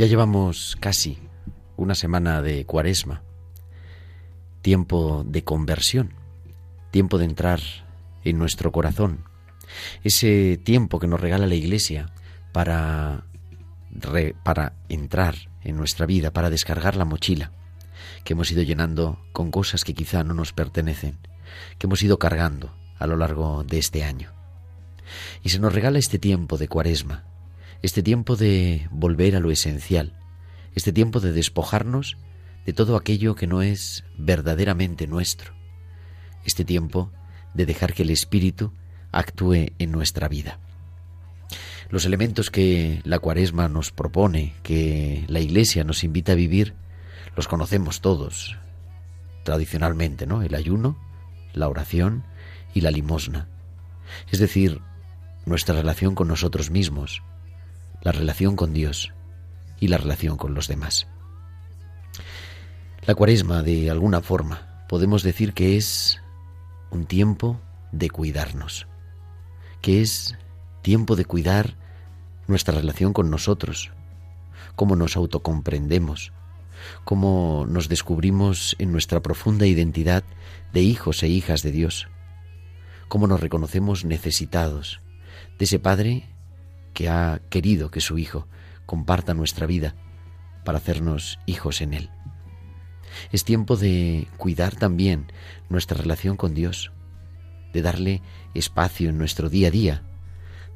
Ya llevamos casi una semana de cuaresma, tiempo de conversión, tiempo de entrar en nuestro corazón, ese tiempo que nos regala la Iglesia para, para entrar en nuestra vida, para descargar la mochila que hemos ido llenando con cosas que quizá no nos pertenecen, que hemos ido cargando a lo largo de este año. Y se nos regala este tiempo de cuaresma, este tiempo de volver a lo esencial, este tiempo de despojarnos de todo aquello que no es verdaderamente nuestro, este tiempo de dejar que el Espíritu actúe en nuestra vida. Los elementos que la cuaresma nos propone, que la Iglesia nos invita a vivir, los conocemos todos, tradicionalmente, ¿no? El ayuno, la oración y la limosna. Es decir, nuestra relación con nosotros mismos, la relación con Dios y la relación con los demás. La cuaresma, de alguna forma, podemos decir que es un tiempo de cuidarnos, que es tiempo de cuidar nuestra relación con nosotros, cómo nos autocomprendemos, cómo nos descubrimos en nuestra profunda identidad de hijos e hijas de Dios, cómo nos reconocemos necesitados de ese Padre que ha querido que su Hijo comparta nuestra vida para hacernos hijos en Él. Es tiempo de cuidar también nuestra relación con Dios, de darle espacio en nuestro día a día,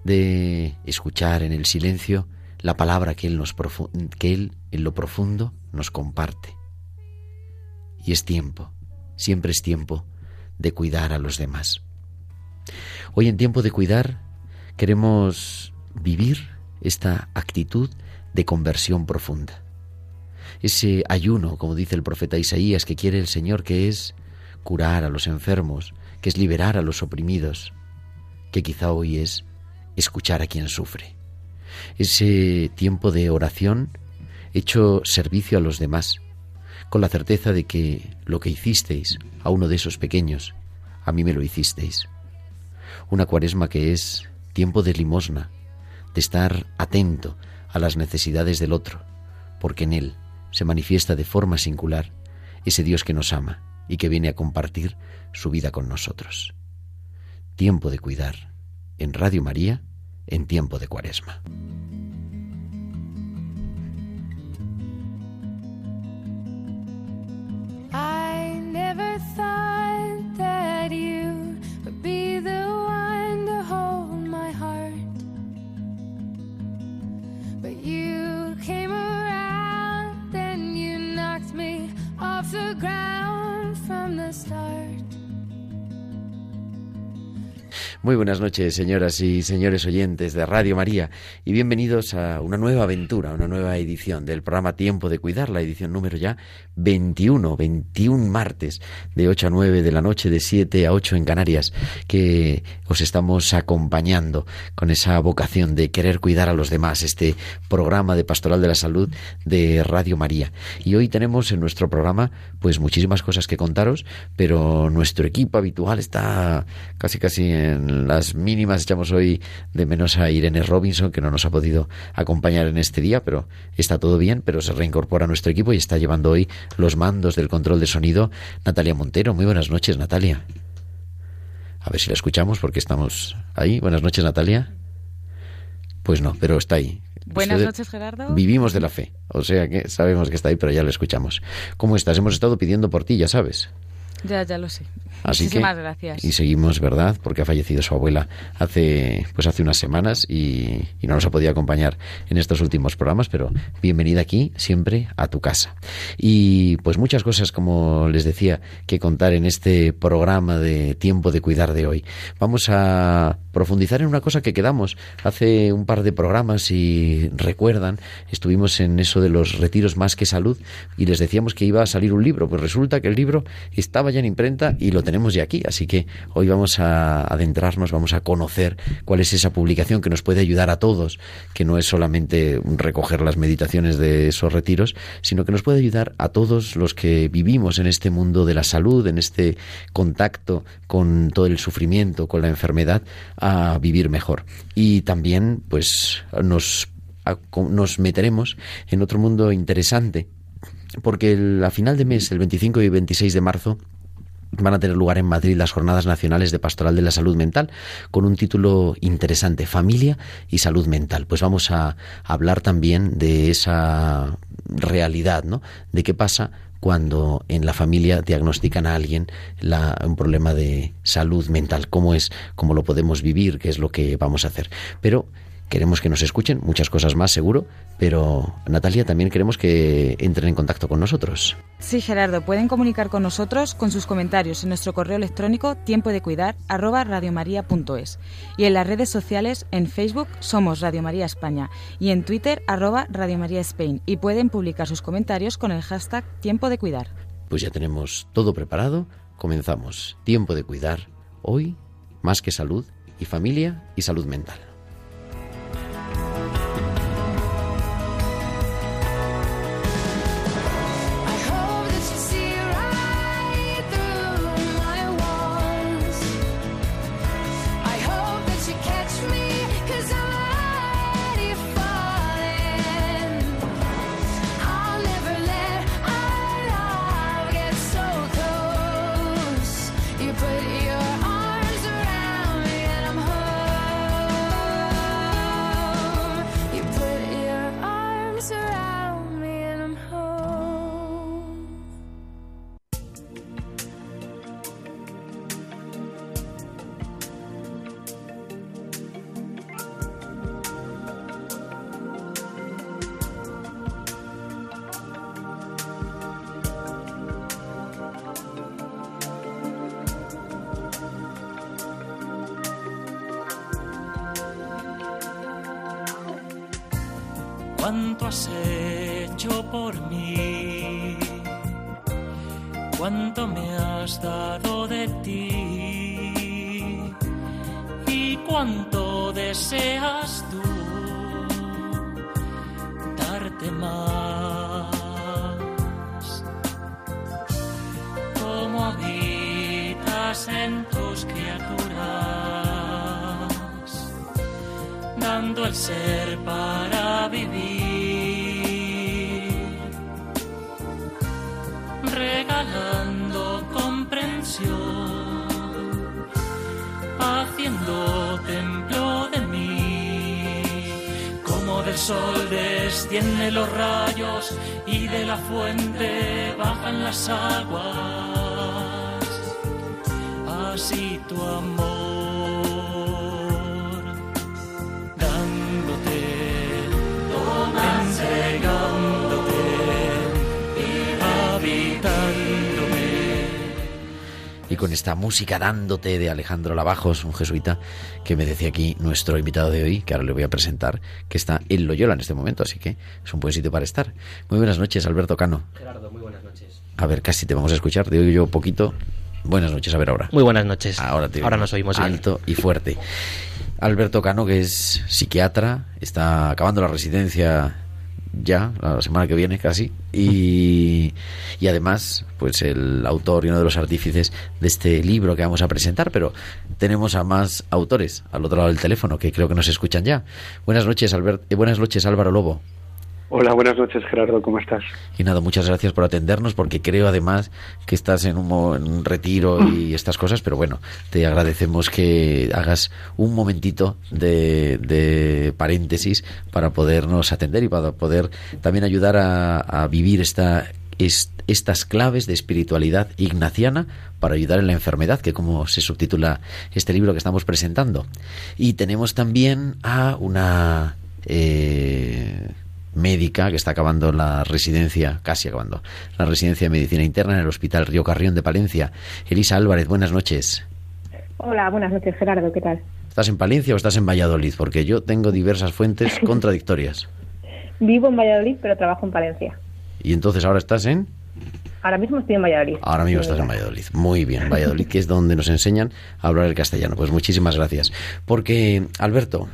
de escuchar en el silencio la palabra que Él, nos que Él en lo profundo nos comparte. Y es tiempo, siempre es tiempo de cuidar a los demás. Hoy en tiempo de cuidar queremos vivir esta actitud de conversión profunda. Ese ayuno, como dice el profeta Isaías, que quiere el Señor, que es curar a los enfermos, que es liberar a los oprimidos, que quizá hoy es escuchar a quien sufre. Ese tiempo de oración hecho servicio a los demás, con la certeza de que lo que hicisteis a uno de esos pequeños, a mí me lo hicisteis. Una cuaresma que es tiempo de limosna, de estar atento a las necesidades del otro, porque en él se manifiesta de forma singular ese Dios que nos ama y que viene a compartir su vida con nosotros. Tiempo de cuidar en Radio María en tiempo de cuaresma. Muy buenas noches, señoras y señores oyentes de Radio María, y bienvenidos a una nueva aventura, una nueva edición del programa Tiempo de Cuidar, la edición número ya 21, 21 martes, de 8 a 9 de la noche, de 7 a 8 en Canarias, que os estamos acompañando con esa vocación de querer cuidar a los demás, este programa de Pastoral de la Salud de Radio María. Y hoy tenemos en nuestro programa, pues muchísimas cosas que contaros, pero nuestro equipo habitual está casi casi en en las mínimas echamos hoy de menos a Irene Robinson, que no nos ha podido acompañar en este día, pero está todo bien, pero se reincorpora a nuestro equipo y está llevando hoy los mandos del control de sonido Natalia Montero. Muy buenas noches, Natalia. A ver si la escuchamos porque estamos ahí. Buenas noches, Natalia. Pues no, pero está ahí. Buenas noches, Gerardo. Vivimos de la fe, o sea que sabemos que está ahí, pero ya la escuchamos. ¿Cómo estás? Hemos estado pidiendo por ti, ya sabes. Ya, ya lo sé. Así Muchísimas gracias. Y seguimos, ¿verdad? Porque ha fallecido su abuela hace, pues hace unas semanas y, y, no nos ha podido acompañar en estos últimos programas, pero bienvenida aquí, siempre a tu casa. Y pues muchas cosas, como les decía, que contar en este programa de Tiempo de Cuidar de hoy. Vamos a profundizar en una cosa que quedamos hace un par de programas y recuerdan, estuvimos en eso de los retiros más que salud y les decíamos que iba a salir un libro. Pues resulta que el libro estaba ya en imprenta y lo tenemos ya aquí. Así que hoy vamos a adentrarnos, vamos a conocer cuál es esa publicación que nos puede ayudar a todos, que no es solamente recoger las meditaciones de esos retiros, sino que nos puede ayudar a todos los que vivimos en este mundo de la salud, en este contacto con todo el sufrimiento, con la enfermedad, a vivir mejor. Y también, pues, nos, nos meteremos en otro mundo interesante, porque a final de mes, el 25 y 26 de marzo, van a tener lugar en Madrid las Jornadas Nacionales de Pastoral de la Salud Mental con un título interesante, Familia y Salud Mental. Pues vamos a hablar también de esa realidad, ¿no? De qué pasa cuando en la familia diagnostican a alguien un problema de salud mental, cómo es, cómo lo podemos vivir, qué es lo que vamos a hacer. Pero queremos que nos escuchen, muchas cosas más seguro, pero Natalia también queremos que entren en contacto con nosotros. Sí, Gerardo, pueden comunicar con nosotros con sus comentarios en nuestro correo electrónico tiempo de cuidar arroba radiomaria.es y en las redes sociales en Facebook somos Radio María España y en Twitter arroba Radio María Spain y pueden publicar sus comentarios con el hashtag tiempo de cuidar. Pues ya tenemos todo preparado, comenzamos. Tiempo de cuidar, hoy más que salud y familia y salud mental. En tus criaturas, dando el ser para vivir. regalando comprensión, haciendo templo de mí, como del sol descienden los rayos y de la fuente bajan las aguas, así tu amor, dándote, entregándote y con esta música dándote de Alejandro Lavajos, un jesuita que me decía aquí nuestro invitado de hoy, que ahora le voy a presentar, que está en Loyola en este momento, así que es un buen sitio para estar. Muy buenas noches, Alberto Cano. Gerardo, muy buenas noches. A ver, casi te vamos a escuchar, te oigo yo poquito. Buenas noches, a ver ahora. Muy buenas noches. Ahora, te ahora nos oímos bien. alto y fuerte. Alberto Cano, que es psiquiatra, está acabando la residencia ya, la semana que viene casi, y, y además, pues el autor y uno de los artífices de este libro que vamos a presentar, pero tenemos a más autores al otro lado del teléfono que creo que nos escuchan ya. Buenas noches, Albert, eh, buenas noches Álvaro Lobo. Hola, buenas noches Gerardo, ¿cómo estás? Y nada, muchas gracias por atendernos porque creo además que estás en un, en un retiro y estas cosas, pero bueno, te agradecemos que hagas un momentito de, de paréntesis para podernos atender y para poder también ayudar a, a vivir esta, es- estas claves de espiritualidad ignaciana para ayudar en la enfermedad, que como se subtitula este libro que estamos presentando. Y tenemos también a una... eh, médica que está acabando la residencia, casi acabando, la residencia de medicina interna en el Hospital Río Carrión de Palencia. Elisa Álvarez, buenas noches. Hola, buenas noches Gerardo, ¿qué tal? ¿Estás en Palencia o estás en Valladolid? Porque yo tengo diversas fuentes contradictorias. Vivo en Valladolid, pero trabajo en Palencia. Y entonces ahora estás en... Ahora mismo estoy en Valladolid. Ahora mismo Sí, estás en. Valladolid. Muy bien, Valladolid, que es donde nos enseñan a hablar el castellano. Pues muchísimas gracias. Porque, Alberto,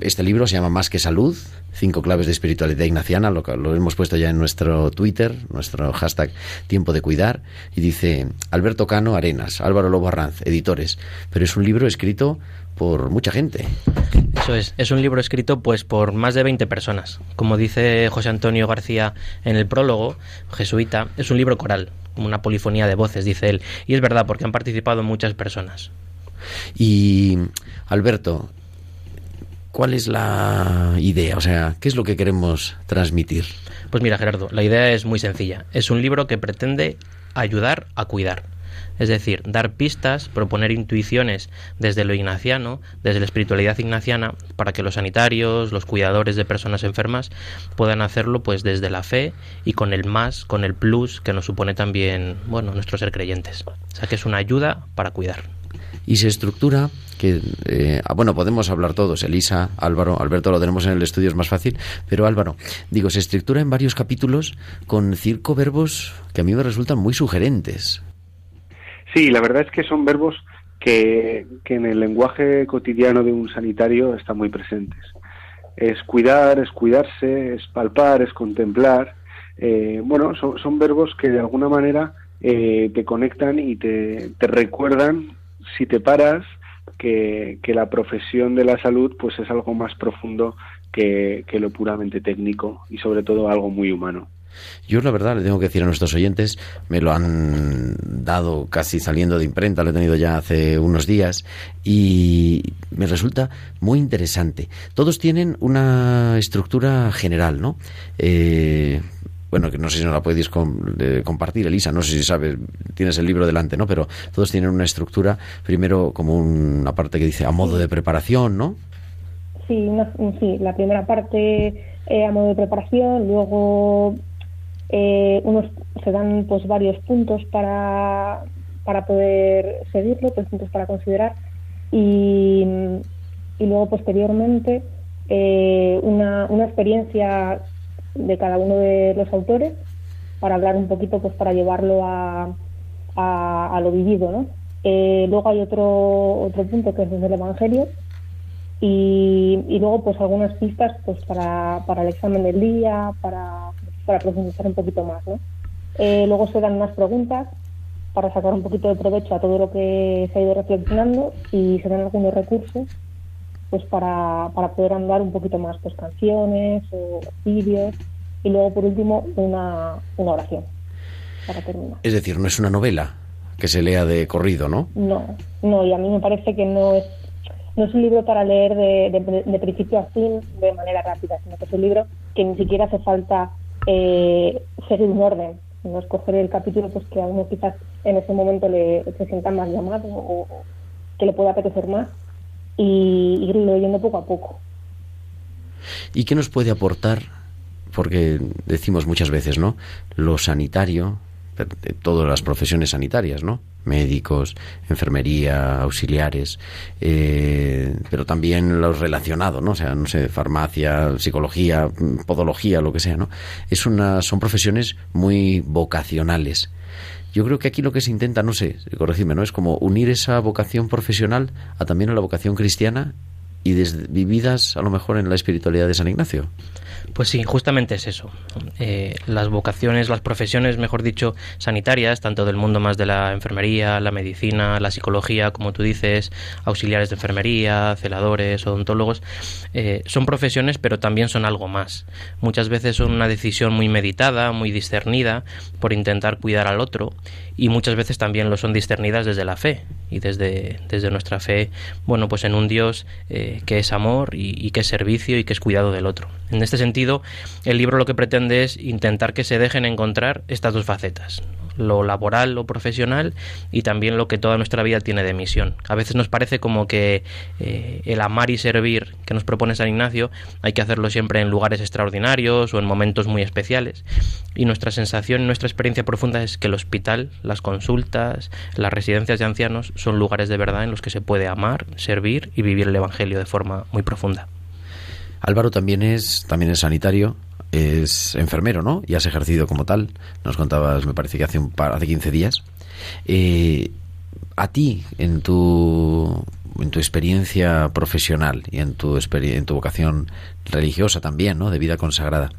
este libro se llama Más que Salud, cinco claves de espiritualidad ignaciana, lo, lo hemos puesto ya en nuestro Twitter, nuestro hashtag Tiempo de Cuidar, y dice Alberto Cano Arenas, Álvaro Lobo Arranz, editores. Pero es un libro escrito por mucha gente. Eso es, es un libro escrito pues por más de 20 personas. Como dice José Antonio García en el prólogo, jesuita, es un libro coral, como una polifonía de voces, dice él. Y es verdad, porque han participado muchas personas. Y, Alberto, ¿cuál es la idea? O sea, ¿qué es lo que queremos transmitir? Pues mira, Gerardo, la idea es muy sencilla. Es un libro que pretende ayudar a cuidar. Es decir, dar pistas, proponer intuiciones desde lo ignaciano, desde la espiritualidad ignaciana, para que los sanitarios, los cuidadores de personas enfermas puedan hacerlo pues desde la fe y con el más, con el plus que nos supone también, bueno, nuestro ser creyentes. O sea que es una ayuda para cuidar. Y se estructura que eh, ah, bueno podemos hablar todos Elisa Álvaro Alberto lo tenemos en el estudio es más fácil pero Álvaro digo se estructura en varios capítulos con circo verbos que a mí me resultan muy sugerentes Sí, la verdad es que son verbos que, que en el lenguaje cotidiano de un sanitario están muy presentes. Es cuidar, es cuidarse, es palpar, es contemplar. Eh, bueno, son, son verbos que de alguna manera eh, te conectan y te, te recuerdan, si te paras, que, que la profesión de la salud pues es algo más profundo que, que lo puramente técnico y sobre todo algo muy humano. Yo la verdad le tengo que decir a nuestros oyentes, me lo han dado casi saliendo de imprenta, lo he tenido ya hace unos días y me resulta muy interesante. Todos tienen una estructura general, ¿no? Eh, bueno, que no sé si nos la podéis com- compartir, Elisa, no sé si sabes, tienes el libro delante, ¿no? Pero todos tienen una estructura, primero como una parte que dice a modo de preparación, ¿no? Sí, no- sí, la primera parte eh, a modo de preparación, luego eh, unos se dan pues varios puntos para, para poder seguirlo, pues puntos para considerar y, y luego posteriormente eh, una, una experiencia de cada uno de los autores para hablar un poquito, pues para llevarlo a, a, a lo vivido, ¿no? Eh, luego hay otro, otro punto que es desde el Evangelio y, y luego pues algunas pistas pues para, para el examen del día, para, para profundizar un poquito más, ¿no? Eh, luego se dan unas preguntas para sacar un poquito de provecho a todo lo que se ha ido reflexionando y se dan algunos recursos pues para, para poder andar un poquito más pues canciones o vídeos y luego por último una, una oración para terminar. Es decir, no es una novela que se lea de corrido, ¿no? No, no, y a mí me parece que no es, no es un libro para leer de, de- de principio a fin de manera rápida, sino que es un libro que ni siquiera hace falta eh, seguir un orden, sino escoger el capítulo pues que a uno quizás en ese momento le se sienta más llamado o, o que le pueda apetecer más y ir leyendo poco a poco. ¿Y qué nos puede aportar? Porque decimos muchas veces, ¿no? Lo sanitario, todas las profesiones sanitarias, ¿no? Médicos, enfermería, auxiliares, eh, pero también los relacionados, ¿no? O sea, no sé, farmacia, psicología, podología, lo que sea, ¿no? Es una, son profesiones muy vocacionales. Yo creo que aquí lo que se intenta, no sé, corregidme, ¿no? Es como unir esa vocación profesional a también a la vocación cristiana y vividas a lo mejor en la espiritualidad de San Ignacio. Pues sí, justamente es eso. Eh, las vocaciones, las profesiones, mejor dicho, sanitarias, tanto del mundo más de la enfermería, la medicina, la psicología, como tú dices, auxiliares de enfermería, celadores, odontólogos, eh, son profesiones, pero también son algo más. Muchas veces son una decisión muy meditada, muy discernida, por intentar cuidar al otro, y muchas veces también lo son discernidas desde la fe y desde, desde nuestra fe, bueno, pues en un Dios eh, que es amor y, que es servicio y que es cuidado del otro. En este el libro lo que pretende es intentar que se dejen encontrar estas dos facetas, lo laboral, lo profesional y también lo que toda nuestra vida tiene de misión. A veces nos parece como que eh, el amar y servir que nos propone San Ignacio hay que hacerlo siempre en lugares extraordinarios o en momentos muy especiales. Y nuestra sensación, nuestra experiencia profunda es que el hospital, las consultas, las residencias de ancianos son lugares de verdad en los que se puede amar, servir y vivir el Evangelio de forma muy profunda. Álvaro también es, también es sanitario, es enfermero, ¿no? Y has ejercido como tal. Nos contabas, me parece que hace, un par, hace 15 días. Eh, a ti, en tu, en tu experiencia profesional y en tu, en tu vocación religiosa también, ¿no? De vida consagrada.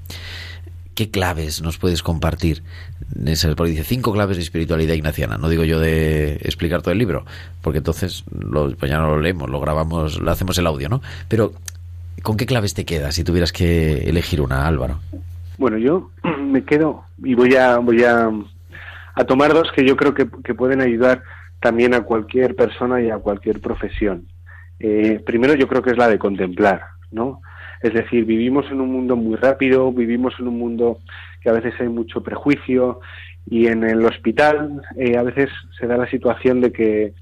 ¿Qué claves nos puedes compartir? Porque dice cinco claves de espiritualidad ignaciana. No digo yo de explicar todo el libro, porque entonces lo, pues ya no lo leemos, lo grabamos, lo hacemos el audio, ¿no? Pero ¿Con qué claves te quedas si tuvieras que elegir una, Álvaro? Bueno, yo me quedo y voy a voy a, a tomar dos que yo creo que, que, pueden ayudar también a cualquier persona y a cualquier profesión. Eh, primero, yo creo que es la de contemplar, ¿no? Es decir, vivimos en un mundo muy rápido, vivimos en un mundo que a veces hay mucho prejuicio y en el hospital eh, a veces se da la situación de que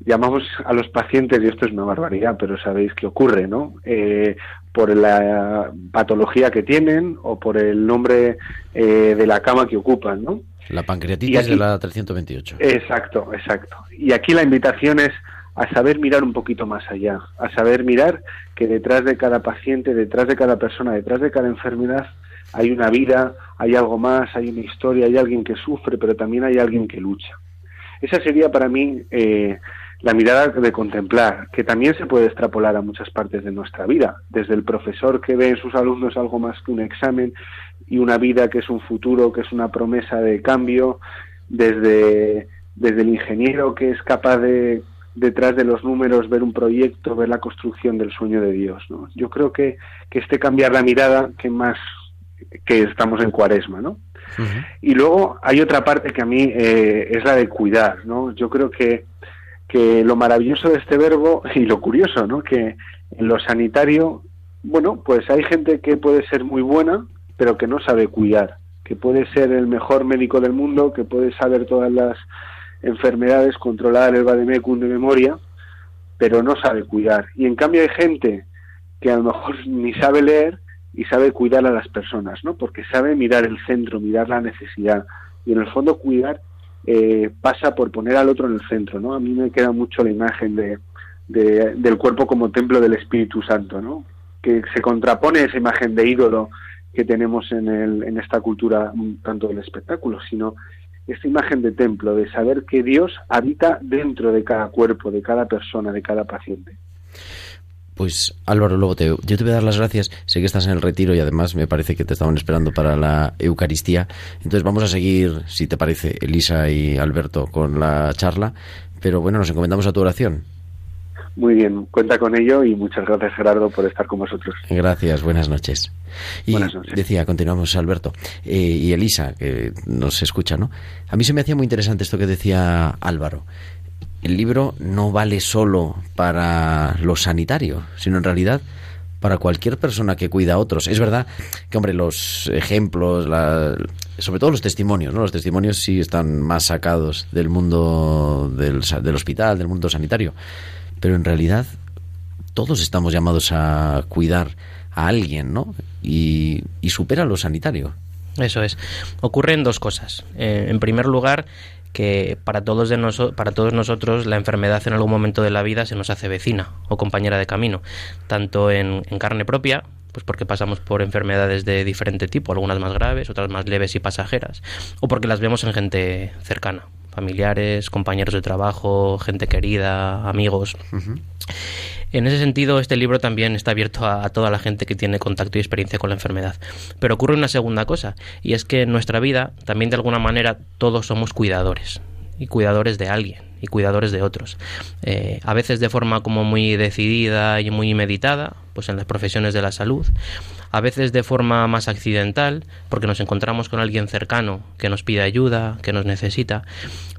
llamamos a los pacientes, y esto es una barbaridad, pero sabéis que ocurre, ¿no? Eh, por la patología que tienen o por el nombre eh, de la cama que ocupan, ¿no? La pancreatitis de la 328. Exacto, exacto. Y aquí la invitación es a saber mirar un poquito más allá, a saber mirar que detrás de cada paciente, detrás de cada persona, detrás de cada enfermedad, hay una vida, hay algo más, hay una historia, hay alguien que sufre, pero también hay alguien que lucha. Esa sería para mí eh, la mirada de contemplar, que también se puede extrapolar a muchas partes de nuestra vida, desde el profesor que ve en sus alumnos algo más que un examen y una vida que es un futuro, que es una promesa de cambio, desde, desde el ingeniero que es capaz de detrás de los números ver un proyecto, ver la construcción del sueño de Dios. ¿no? Yo creo que, que este cambiar la mirada, que más que estamos en cuaresma, ¿no? Y luego hay otra parte que a mí eh, es la de cuidar, ¿no? Yo creo que que lo maravilloso de este verbo y lo curioso, ¿no? Que en lo sanitario, bueno, pues hay gente que puede ser muy buena, pero que no sabe cuidar, que puede ser el mejor médico del mundo, que puede saber todas las enfermedades, controlar el vademecum de memoria, pero no sabe cuidar. Y en cambio hay gente que a lo mejor ni sabe leer y sabe cuidar a las personas, ¿no? Porque sabe mirar el centro, mirar la necesidad y en el fondo cuidar eh, pasa por poner al otro en el centro, ¿no? A mí me queda mucho la imagen de, del cuerpo como templo del Espíritu Santo, ¿no? Que se contrapone esa imagen de ídolo que tenemos en, el, en esta cultura tanto del espectáculo, sino esta imagen de templo, de saber que Dios habita dentro de cada cuerpo, de cada persona, de cada paciente. Pues Álvaro, luego te, yo te voy a dar las gracias. Sé que estás en el retiro y además me parece que te estaban esperando para la Eucaristía. Entonces vamos a seguir, si te parece, Elisa y Alberto con la charla. Pero bueno, nos encomendamos a tu oración. Muy bien, cuenta con ello y muchas gracias Gerardo por estar con vosotros. Gracias, buenas noches. Y buenas noches. decía, continuamos Alberto eh, y Elisa, que nos escucha, ¿no? A mí se me hacía muy interesante esto que decía Álvaro el libro no vale solo para lo sanitario, sino en realidad para cualquier persona que cuida a otros. Es verdad que, hombre, los ejemplos, sobre todo los testimonios, ¿no? Los testimonios sí están más sacados del mundo del, hospital, del mundo sanitario. Pero en realidad todos estamos llamados a cuidar a alguien, ¿no? Y, y supera lo sanitario. Eso es. Ocurren dos cosas. Eh, en primer lugar, que para todos, de para todos nosotros la enfermedad en algún momento de la vida se nos hace vecina o compañera de camino, tanto en, carne propia, pues porque pasamos por enfermedades de diferente tipo, algunas más graves, otras más leves y pasajeras, o porque las vemos en gente cercana, familiares, compañeros de trabajo, gente querida, amigos. En ese sentido, este libro también está abierto a, toda la gente que tiene contacto y experiencia con la enfermedad. Pero ocurre una segunda cosa, y es que en nuestra vida también de alguna manera todos somos cuidadores y cuidadores de alguien y cuidadores de otros. Eh, a veces de forma como muy decidida y muy meditada, pues en las profesiones de la salud. A veces de forma más accidental, porque nos encontramos con alguien cercano que nos pide ayuda, que nos necesita.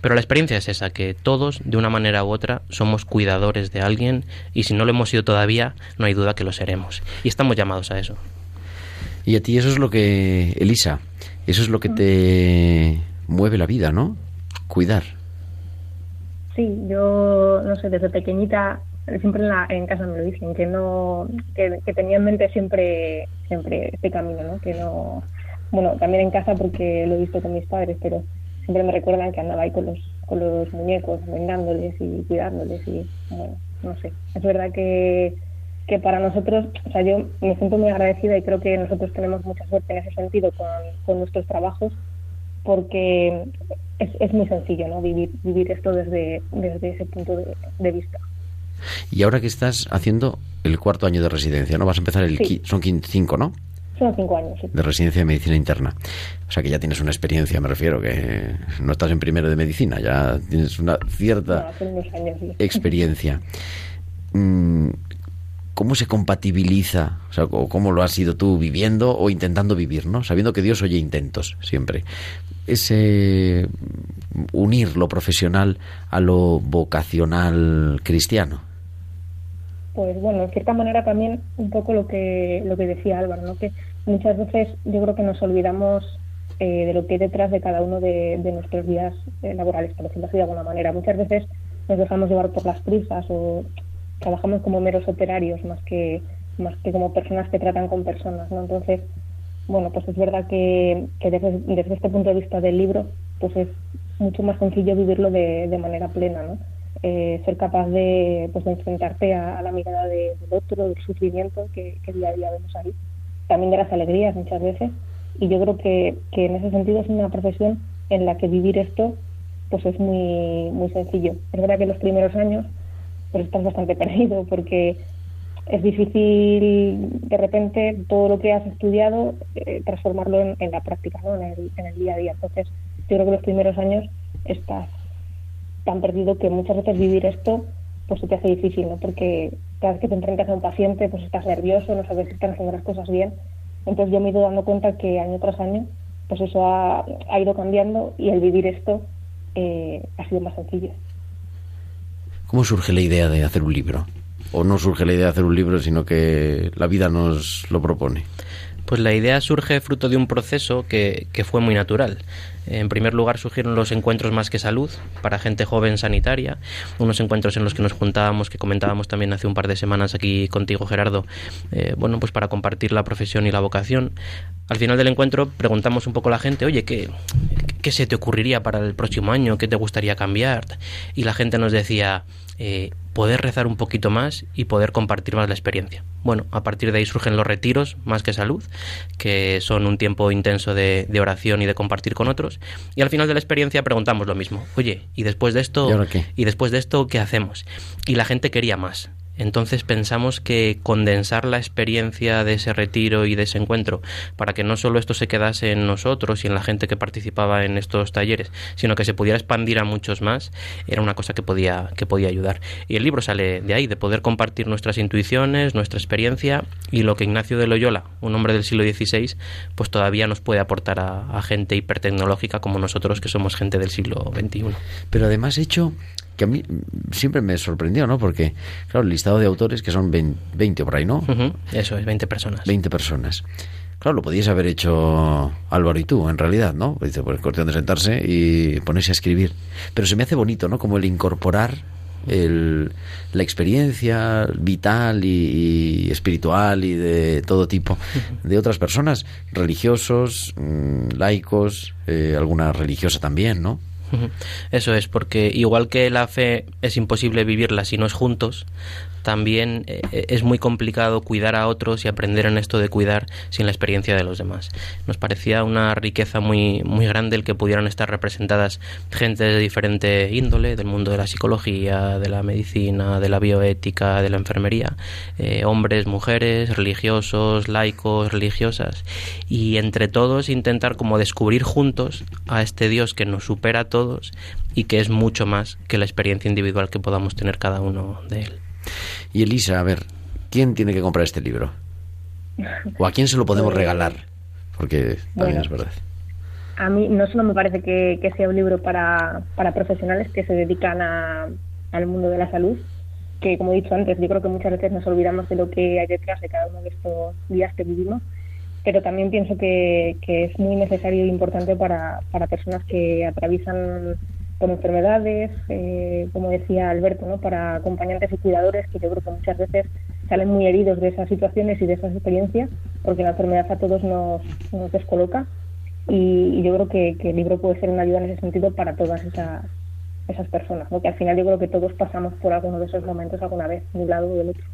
Pero la experiencia es esa, que todos, de una manera u otra, somos cuidadores de alguien y si no lo hemos sido todavía, no hay duda que lo seremos. Y estamos llamados a eso. Y a ti eso es lo que, Elisa, eso es lo que te mueve la vida, ¿no? Cuidar. Sí, yo, no sé, desde pequeñita, siempre en, la, en casa me lo dicen, que no, que, tenía en mente siempre, siempre este camino, ¿no? Que no, bueno, también en casa porque lo he visto con mis padres, pero siempre me recuerdan que andaba ahí con los, con los muñecos, vendándoles y cuidándoles y, no sé. Es verdad que, que para nosotros, o sea, yo me siento muy agradecida y creo que nosotros tenemos mucha suerte en ese sentido con, nuestros trabajos, porque es, es, muy sencillo ¿no? vivir, vivir esto desde, desde ese punto de, vista. Y ahora que estás haciendo el cuarto año de residencia, ¿no? Vas a empezar el... Sí. Son cinco, ¿no? Son cinco años, sí. De residencia de medicina interna. O sea que ya tienes una experiencia, me refiero, que no estás en primero de medicina, ya tienes una cierta no, unos años, sí. experiencia. Mm, ¿Cómo se compatibiliza, o sea, cómo lo has ido tú viviendo o intentando vivir, ¿no? Sabiendo que Dios oye intentos siempre. Ese unir lo profesional a lo vocacional cristiano. Pues bueno, de cierta manera también un poco lo que lo que decía Álvaro, ¿no? Que muchas veces yo creo que nos olvidamos eh, de lo que hay detrás de cada uno de, de nuestros días eh, laborales, por decirlo así de alguna manera. Muchas veces nos dejamos llevar por las prisas o trabajamos como meros operarios más que más que como personas que tratan con personas, ¿no? Entonces, bueno, pues es verdad que, que desde, desde, este punto de vista del libro, pues es mucho más sencillo vivirlo de, de manera plena, ¿no? Eh, ser capaz de, pues, de enfrentarte a, la mirada de, del otro, del sufrimiento que, día a día vemos ahí, también de las alegrías muchas veces, y yo creo que, en ese sentido es una profesión en la que vivir esto pues es muy, muy sencillo. Es verdad que en los primeros años pues estás bastante perdido porque es difícil de repente todo lo que has estudiado eh, transformarlo en, en, la práctica, ¿no? en, el, en el día a día. Entonces, yo creo que los primeros años estás tan perdido que muchas veces vivir esto pues se te hace difícil, ¿no? Porque cada vez que te enfrentas a un paciente pues estás nervioso, no sabes si están haciendo las cosas bien. Entonces yo me he ido dando cuenta que año tras año pues eso ha, ha ido cambiando y el vivir esto eh, ha sido más sencillo. ¿Cómo surge la idea de hacer un libro? ¿O no surge la idea de hacer un libro, sino que la vida nos lo propone? Pues la idea surge fruto de un proceso que, que, fue muy natural. En primer lugar surgieron los encuentros más que salud para gente joven sanitaria, unos encuentros en los que nos juntábamos, que comentábamos también hace un par de semanas aquí contigo Gerardo, eh, bueno, pues para compartir la profesión y la vocación. Al final del encuentro preguntamos un poco a la gente, oye, ¿qué, ¿qué se te ocurriría para el próximo año? ¿Qué te gustaría cambiar? Y la gente nos decía, eh, poder rezar un poquito más y poder compartir más la experiencia. Bueno, a partir de ahí surgen los retiros, más que salud, que son un tiempo intenso de, de, oración y de compartir con otros. Y al final de la experiencia preguntamos lo mismo. Oye, ¿y después de esto? ¿Y, qué? ¿Y después de esto qué hacemos? Y la gente quería más. Entonces pensamos que condensar la experiencia de ese retiro y de ese encuentro para que no solo esto se quedase en nosotros y en la gente que participaba en estos talleres, sino que se pudiera expandir a muchos más, era una cosa que podía, que podía ayudar. Y el libro sale de ahí, de poder compartir nuestras intuiciones, nuestra experiencia y lo que Ignacio de Loyola, un hombre del siglo XVI, pues todavía nos puede aportar a, a gente hipertecnológica como nosotros que somos gente del siglo XXI. Pero además hecho que a mí siempre me sorprendió, ¿no? Porque, claro, el listado de autores que son 20 por ahí, ¿no? Uh -huh. Eso es, 20 personas. 20 personas. Claro, lo podíais haber hecho Álvaro y tú, en realidad, ¿no? Dice, pues cuestión de sentarse y ponerse a escribir. Pero se me hace bonito, ¿no? Como el incorporar el, la experiencia vital y, y, espiritual y de todo tipo de otras personas, religiosos, mmm, laicos, eh, alguna religiosa también, ¿no? Eso es, porque igual que la fe es imposible vivirla si no es juntos, también eh, es muy complicado cuidar a otros y aprender en esto de cuidar sin la experiencia de los demás. Nos parecía una riqueza muy, muy grande el que pudieran estar representadas gente de diferente índole, del mundo de la psicología, de la medicina, de la bioética, de la enfermería, eh, hombres, mujeres, religiosos, laicos, religiosas, y entre todos intentar como descubrir juntos a este Dios que nos supera a todos y que es mucho más que la experiencia individual que podamos tener cada uno de él. Y Elisa, a ver, ¿quién tiene que comprar este libro? ¿O a quién se lo podemos regalar? Porque también es verdad. A mí no solo me parece que, que sea un libro para, para profesionales que se dedican a, al mundo de la salud, que como he dicho antes, yo creo que muchas veces nos olvidamos de lo que hay detrás de cada uno de estos días que vivimos, pero también pienso que, que es muy necesario e importante para, para personas que atraviesan por enfermedades, eh, como decía Alberto, ¿no? para acompañantes y cuidadores que yo creo que muchas veces salen muy heridos de esas situaciones y de esas experiencias, porque la enfermedad a todos nos, nos descoloca y, yo creo que, el libro puede ser una ayuda en ese sentido para todas esas, esas personas, ¿no? que al final yo creo que todos pasamos por alguno de esos momentos alguna vez, de un lado o del otro.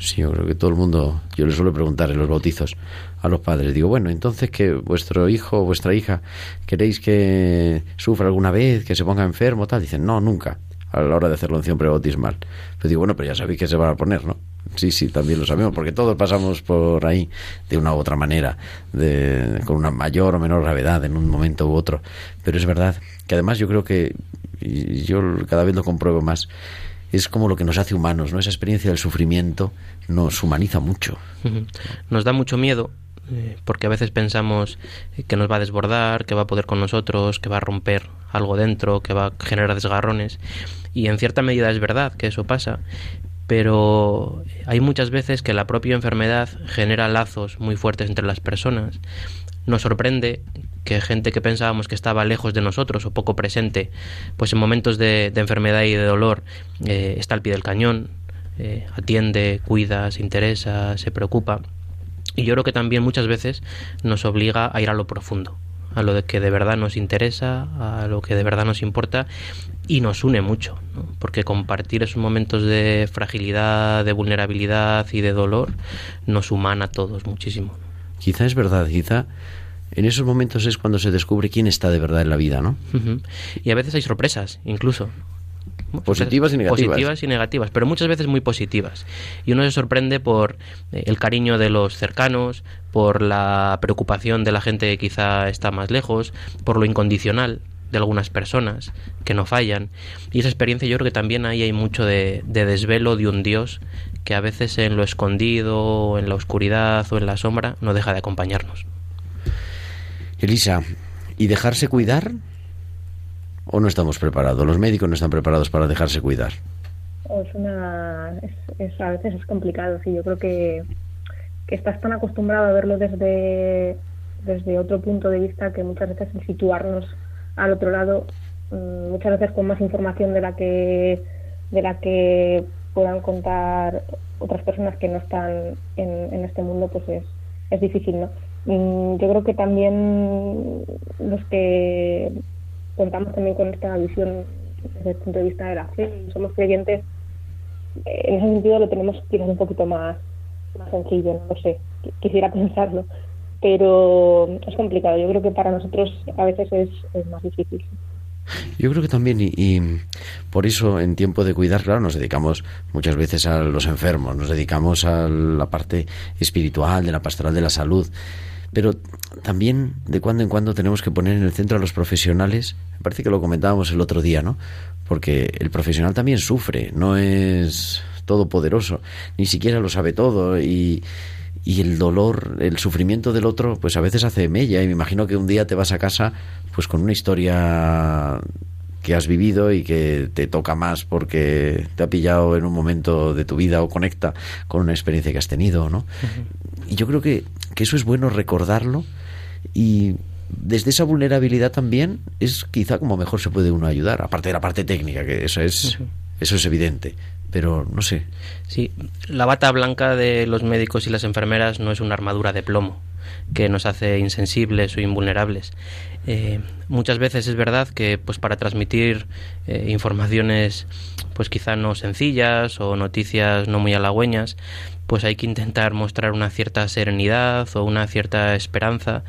Sí, yo creo que todo el mundo, yo le suelo preguntar en los bautizos a los padres, digo, bueno, entonces que vuestro hijo o vuestra hija queréis que sufra alguna vez, que se ponga enfermo, tal, dicen, no, nunca, a la hora de hacer la unción prebautismal. Pero digo, bueno, pero ya sabéis que se van a poner, ¿no? Sí, sí, también lo sabemos, porque todos pasamos por ahí de una u otra manera, de, con una mayor o menor gravedad en un momento u otro. Pero es verdad que además yo creo que, y yo cada vez lo compruebo más, es como lo que nos hace humanos, ¿no? Esa experiencia del sufrimiento nos humaniza mucho. Nos da mucho miedo eh, porque a veces pensamos que nos va a desbordar, que va a poder con nosotros, que va a romper algo dentro, que va a generar desgarrones. Y en cierta medida es verdad que eso pasa, pero hay muchas veces que la propia enfermedad genera lazos muy fuertes entre las personas. Nos sorprende que gente que pensábamos que estaba lejos de nosotros o poco presente, pues en momentos de, enfermedad y de dolor eh, está al pie del cañón, eh, atiende, cuida, se interesa, se preocupa. Y yo creo que también muchas veces nos obliga a ir a lo profundo, a lo que de verdad nos interesa, a lo que de verdad nos importa y nos une mucho, porque compartir esos momentos de fragilidad, de vulnerabilidad y de dolor nos humana a todos muchísimo. Quizá es verdad, quizá en esos momentos es cuando se descubre quién está de verdad en la vida, ¿no? Y a veces hay sorpresas, incluso. Positivas y negativas. Positivas y negativas, pero muchas veces muy positivas. Y uno se sorprende por eh, el cariño de los cercanos, por la preocupación de la gente que quizá está más lejos, por lo incondicional de algunas personas que no fallan. Y esa experiencia yo creo que también ahí hay mucho de, de desvelo de un Dios que a veces en lo escondido, en la oscuridad o en la sombra no deja de acompañarnos. Elisa, ¿y dejarse cuidar? ¿O no estamos preparados? ¿Los médicos no están preparados para dejarse cuidar? Es una, es, a veces es complicado, sí. Yo creo que, que estás tan acostumbrado a verlo desde, desde otro punto de vista que muchas veces el situarnos al otro lado, mm, muchas veces con más información de la que de la que puedan contar otras personas que no están en, en este mundo, pues es, es difícil, ¿no? Mm, yo creo que también los que contamos también con esta visión desde el punto de vista de la fe, somos creyentes, eh, en ese sentido lo tenemos quizás un poquito más, más sencillo, no lo sé, quisiera pensarlo, pero es complicado, yo creo que para nosotros a veces es, es más difícil. Yo creo que también, y, por eso en tiempo de cuidar, claro, nos dedicamos muchas veces a los enfermos, nos dedicamos a la parte espiritual, de la pastoral de la salud, pero también de cuando en cuando tenemos que poner en el centro a los profesionales. Me parece que lo comentábamos el otro día, ¿no? Porque el profesional también sufre, no es todopoderoso, ni siquiera lo sabe todo y, y el dolor, el sufrimiento del otro, pues a veces hace mella y me imagino que un día te vas a casa pues con una historia que has vivido y que te toca más porque te ha pillado en un momento de tu vida o conecta con una experiencia que has tenido, ¿no? Y yo creo que, que eso es bueno recordarlo y desde esa vulnerabilidad también es quizá como mejor se puede uno ayudar, aparte de la parte técnica, que eso es, eso es evidente, pero no sé. Sí, la bata blanca de los médicos y las enfermeras no es una armadura de plomo, que nos hace insensibles o invulnerables. Eh, muchas veces es verdad que pues para transmitir eh, informaciones pues quizá no sencillas o noticias no muy halagüeñas pues hay que intentar mostrar una cierta serenidad o una cierta esperanza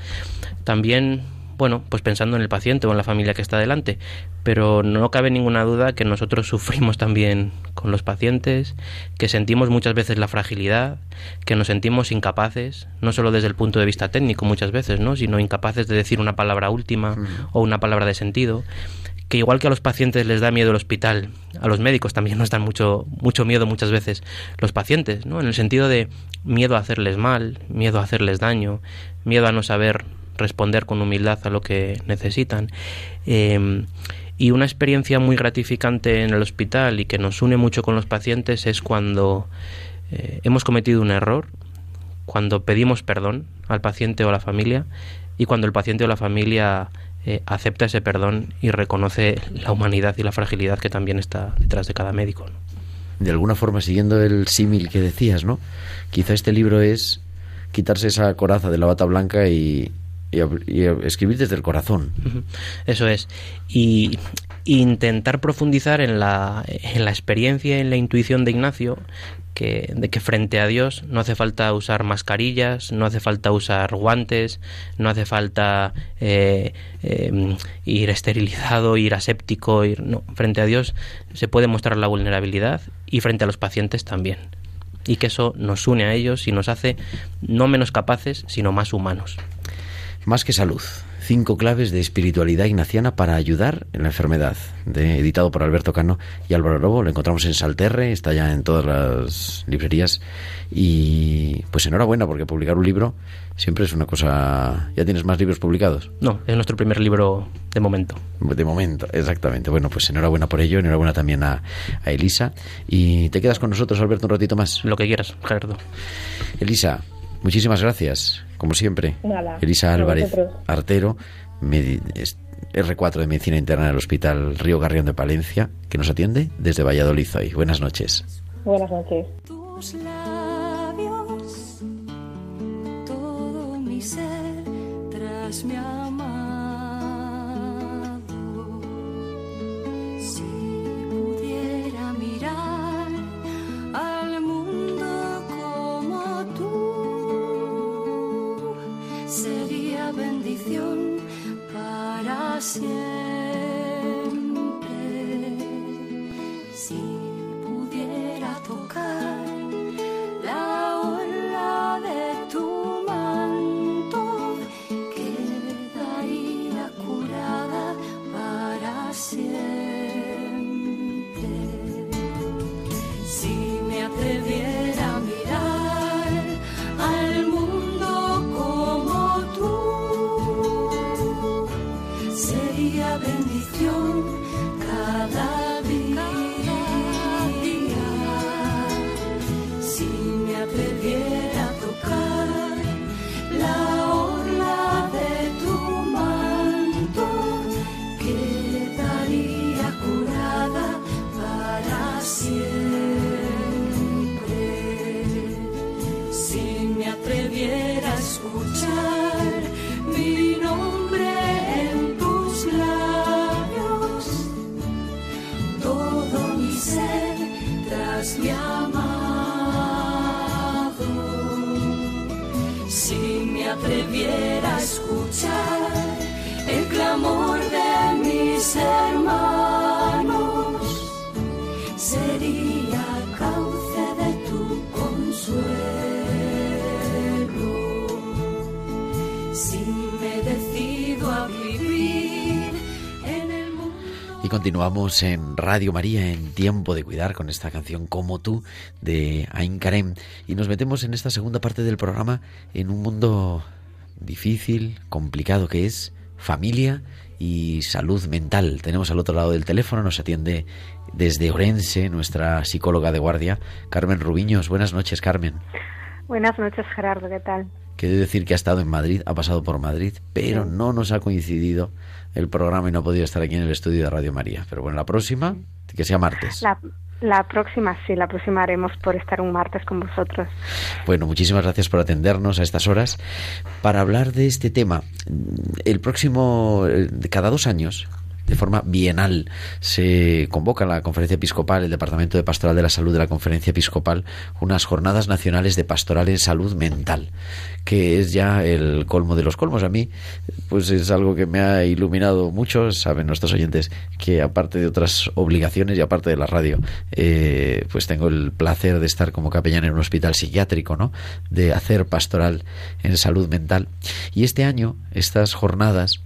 también bueno, pues pensando en el paciente o en la familia que está delante, pero no cabe ninguna duda que nosotros sufrimos también con los pacientes, que sentimos muchas veces la fragilidad, que nos sentimos incapaces, no solo desde el punto de vista técnico muchas veces, ¿no? sino incapaces de decir una palabra última o una palabra de sentido que igual que a los pacientes les da miedo el hospital, a los médicos también nos dan mucho, mucho miedo muchas veces los pacientes, ¿no? En el sentido de miedo a hacerles mal, miedo a hacerles daño, miedo a no saber responder con humildad a lo que necesitan. Em, y una experiencia muy gratificante en el hospital y que nos une mucho con los pacientes es cuando eh, hemos cometido un error, cuando pedimos perdón al paciente o a la familia y cuando el paciente o la familia eh, acepta ese perdón y reconoce la humanidad y la fragilidad que también está detrás de cada médico. De alguna forma, siguiendo el símil que decías, ¿no? Quizá este libro es quitarse esa coraza de la bata blanca y, y, escribir desde el corazón. Eso es. Y intentar profundizar en la, en la experiencia, en la intuición de Ignacio, que, de que frente a Dios no hace falta usar mascarillas, no hace falta usar guantes, no hace falta eh, em, ir esterilizado, ir aséptico, ir, no, frente a Dios se puede mostrar la vulnerabilidad y frente a los pacientes también. Y que eso nos une a ellos y nos hace no menos capaces, sino más humanos. Más que salud. Cinco claves de espiritualidad ignaciana para ayudar en la enfermedad. De, editado por Alberto Cano y Álvaro Lobo. Lo encontramos en Salterre, está ya en todas las librerías. Y pues enhorabuena, porque publicar un libro siempre es una cosa. ¿Ya tienes más libros publicados? No, es nuestro primer libro de momento. De momento, exactamente. Bueno, pues enhorabuena por ello, enhorabuena también a, a Elisa. Y te quedas con nosotros, Alberto, un ratito más. Lo que quieras, Gerardo. Elisa, muchísimas gracias como siempre. Elisa Álvarez Artero, R4 de Medicina Interna del Hospital Río Garrión de Palencia, que nos atiende desde Valladolid hoy. Buenas noches. Buenas noches. Tus labios, todo mi ser tras mi amado. Continuamos en Radio María en Tiempo de Cuidar con esta canción Como tú de Ain Karem. Y nos metemos en esta segunda parte del programa en un mundo difícil, complicado que es familia y salud mental. Tenemos al otro lado del teléfono, nos atiende desde Orense nuestra psicóloga de guardia, Carmen Rubiños. Buenas noches, Carmen. Buenas noches, Gerardo, ¿qué tal? Debe decir que ha estado en Madrid, ha pasado por Madrid, pero no nos ha coincidido el programa y no ha podido estar aquí en el estudio de Radio María. Pero bueno, la próxima, que sea martes. La, la próxima, sí, la próxima haremos por estar un martes con vosotros. Bueno, muchísimas gracias por atendernos a estas horas para hablar de este tema. El próximo, eh, cada dos años, de forma bienal se convoca la Conferencia Episcopal, el Departamento de Pastoral de la Salud de la Conferencia Episcopal, unas jornadas nacionales de pastoral en salud mental, que es ya el colmo de los colmos. A mí, pues es algo que me ha iluminado mucho, saben nuestros oyentes, que aparte de otras obligaciones y aparte de la radio, eh, pues tengo el placer de estar como capellán en un hospital psiquiátrico, ¿no? De hacer pastoral en salud mental. Y este año, estas jornadas,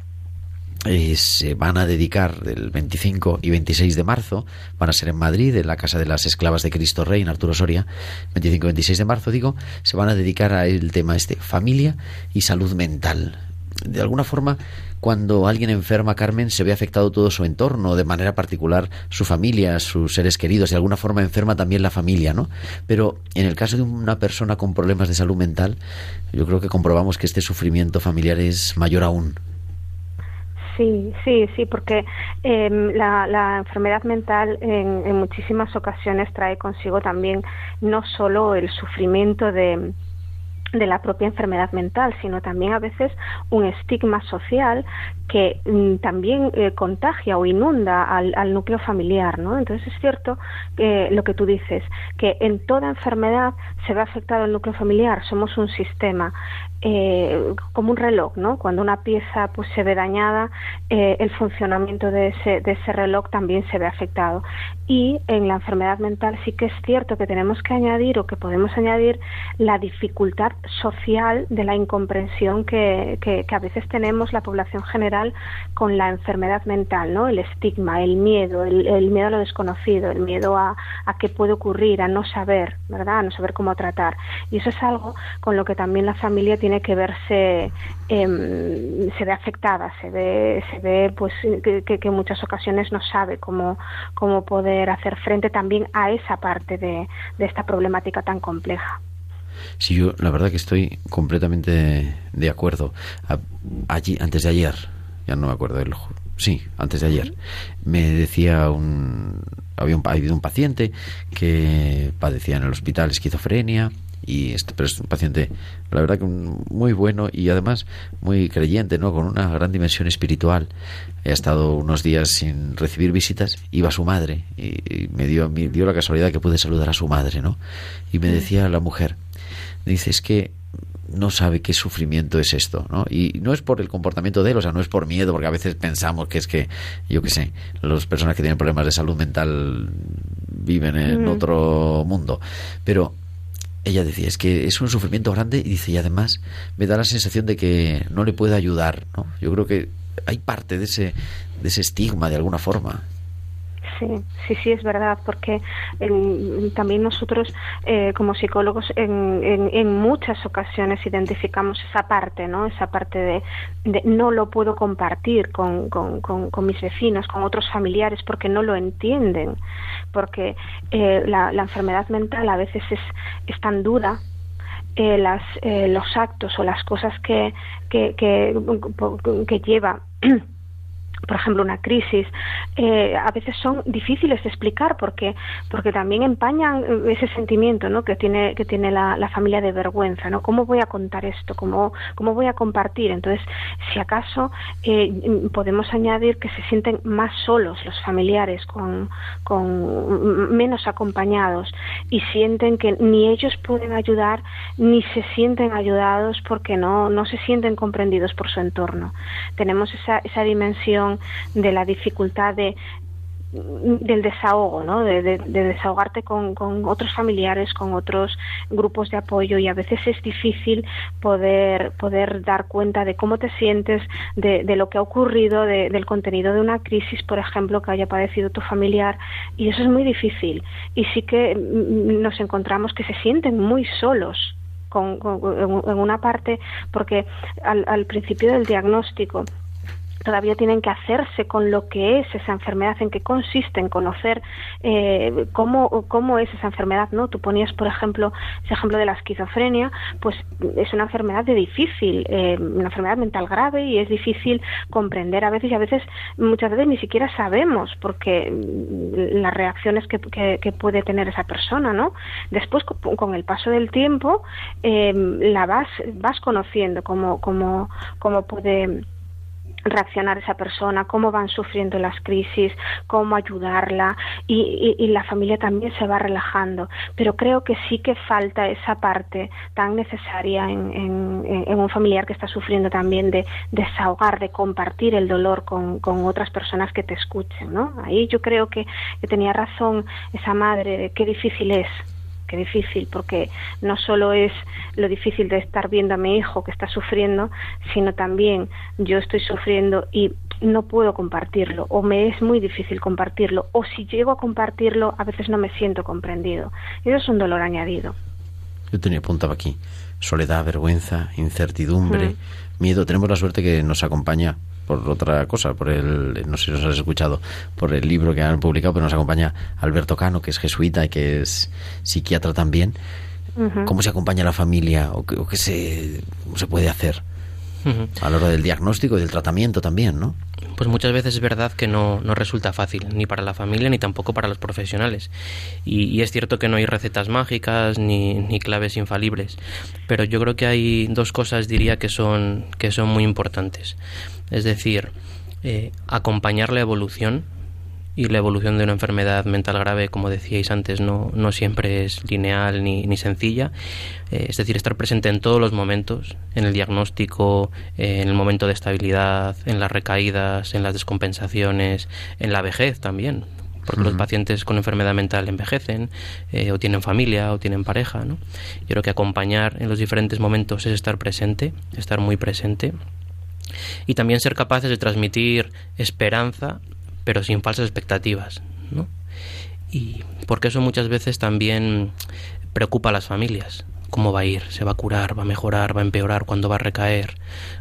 eh, se van a dedicar el 25 y 26 de marzo, van a ser en Madrid, en la Casa de las Esclavas de Cristo Rey, en Arturo Soria, 25 y 26 de marzo, digo, se van a dedicar al tema este, familia y salud mental. De alguna forma, cuando alguien enferma, Carmen, se ve afectado todo su entorno, de manera particular su familia, sus seres queridos, de alguna forma enferma también la familia, ¿no? Pero en el caso de una persona con problemas de salud mental, yo creo que comprobamos que este sufrimiento familiar es mayor aún. Sí, sí, sí, porque em, la, la, enfermedad mental en, en, muchísimas ocasiones trae consigo también no solo el sufrimiento de, de la propia enfermedad mental, sino también a veces un estigma social que mm, también eh, contagia o inunda al, al, núcleo familiar, ¿no? Entonces es cierto que lo que tú dices, que en toda enfermedad se ve afectado el núcleo familiar, somos un sistema, eh, como un reloj, ¿no? Cuando una pieza pues se ve dañada, eh, el funcionamiento de ese, de ese reloj también se ve afectado. Y en la enfermedad mental sí que es cierto que tenemos que añadir o que podemos añadir la dificultad social de la incomprensión que, a veces tenemos la población general con la enfermedad mental, ¿no? El estigma, el miedo, el, el miedo a lo desconocido, el miedo a, a qué puede ocurrir, a no saber, ¿verdad? A no saber cómo tratar. Y eso es algo con lo que también la familia tiene que verse eh, se ve afectada se ve se ve pues que, que, en muchas ocasiones no sabe cómo cómo poder hacer frente también a esa parte de, de esta problemática tan compleja Sí, yo la verdad que estoy completamente de acuerdo. Allí, antes de ayer, ya no me acuerdo del sí, antes de ayer, me decía un había un, ha habido un paciente que padecía en el hospital esquizofrenia y este pero es un paciente la verdad que muy bueno y además muy creyente no con una gran dimensión espiritual. Ha estado unos días sin recibir visitas iba su madre y, me dio me dio la casualidad que pude saludar a su madre no y me decía la mujer dice es que no sabe qué sufrimiento es esto, ¿no? Y no es por el comportamiento de él, o sea, no es por miedo, porque a veces pensamos que es que, yo qué sé, las personas que tienen problemas de salud mental viven en mm. otro mundo, pero ella decía, es que es un sufrimiento grande y dice, y además me da la sensación de que no le puede ayudar, ¿no? Yo creo que hay parte de ese, de ese estigma de alguna forma. Sí, sí, sí, es verdad, porque también nosotros eh, como psicólogos en, en, en, muchas ocasiones identificamos esa parte, ¿no? Esa parte de, no lo puedo compartir con, mis vecinos, con otros familiares, porque no lo entienden, porque eh, la, enfermedad mental a veces es, es tan dura eh, las, eh, los actos o las cosas que, que, que, que lleva por ejemplo, una crisis, eh, a veces son difíciles de explicar porque, porque también empañan ese sentimiento ¿no? que tiene, que tiene la, familia de vergüenza. ¿no? ¿Cómo voy a contar esto? ¿Cómo, cómo voy a compartir? Entonces, si acaso eh, podemos añadir que se sienten más solos los familiares, con, con menos acompañados y sienten que ni ellos pueden ayudar ni se sienten ayudados porque no, no se sienten comprendidos por su entorno. Tenemos esa, esa dimensión de la dificultad de del desahogo, ¿no? de, de, de desahogarte con, con, otros familiares, con otros grupos de apoyo y a veces es difícil poder, poder dar cuenta de cómo te sientes, de, lo que ha ocurrido, del contenido de una crisis, por ejemplo, que haya padecido tu familiar y eso es muy difícil y sí que nos encontramos que se sienten muy solos. Con, con, en una parte, porque al, al principio del diagnóstico todavía tienen que hacerse con lo que es esa enfermedad, en qué consiste, en conocer eh, cómo, cómo es esa enfermedad, ¿no? Tú ponías, por ejemplo, ese ejemplo de la esquizofrenia, pues es una enfermedad de difícil, eh, una enfermedad mental grave y es difícil comprender a veces y a veces, muchas veces ni siquiera sabemos porque mm, las reacciones que, que, puede tener esa persona, ¿no? Después, con el paso del tiempo, eh, la vas, vas conociendo cómo, cómo, cómo puede reaccionar esa persona, cómo van sufriendo las crisis, cómo ayudarla y, la familia también se va relajando. Pero creo que sí que falta esa parte tan necesaria en, un familiar que está sufriendo también de, desahogar, de compartir el dolor con, otras personas que te escuchen. ¿no? Ahí yo creo que, que tenía razón esa madre qué difícil es qué difícil, porque no solo es lo difícil de estar viendo a mi hijo que está sufriendo, sino también yo estoy sufriendo y no puedo compartirlo, o me es muy difícil compartirlo, o si llego a compartirlo, a veces no me siento comprendido. Eso es un dolor añadido. Yo tenía apuntado aquí soledad, vergüenza, incertidumbre, miedo. Tenemos la suerte que nos acompaña por otra cosa, por el, no sé si os has escuchado, por el libro que han publicado, pero nos acompaña Alberto Cano, que es jesuita y que es psiquiatra también. ¿Cómo se acompaña a la familia o, qué, se, se puede hacer? a la hora del diagnóstico y del tratamiento también, ¿no? Pues muchas veces es verdad que no, no resulta fácil, ni para la familia ni tampoco para los profesionales. Y, es cierto que no hay recetas mágicas ni, ni, claves infalibles, pero yo creo que hay dos cosas, diría, que son, que son muy importantes. Es decir, eh, acompañar la evolución y la evolución de una enfermedad mental grave, como decíais antes, no, no siempre es lineal ni, ni sencilla. Eh, es decir, estar presente en todos los momentos, en el diagnóstico, eh, en el momento de estabilidad, en las recaídas, en las descompensaciones, en la vejez también. Porque los pacientes con enfermedad mental envejecen, eh, o tienen familia, o tienen pareja. ¿no? Yo creo que acompañar en los diferentes momentos es estar presente, estar muy presente y también ser capaces de transmitir esperanza pero sin falsas expectativas, ¿no? Y porque eso muchas veces también preocupa a las familias. ¿Cómo va a ir? ¿Se va a curar? ¿Va a mejorar? ¿Va a empeorar? ¿Cuándo va a recaer?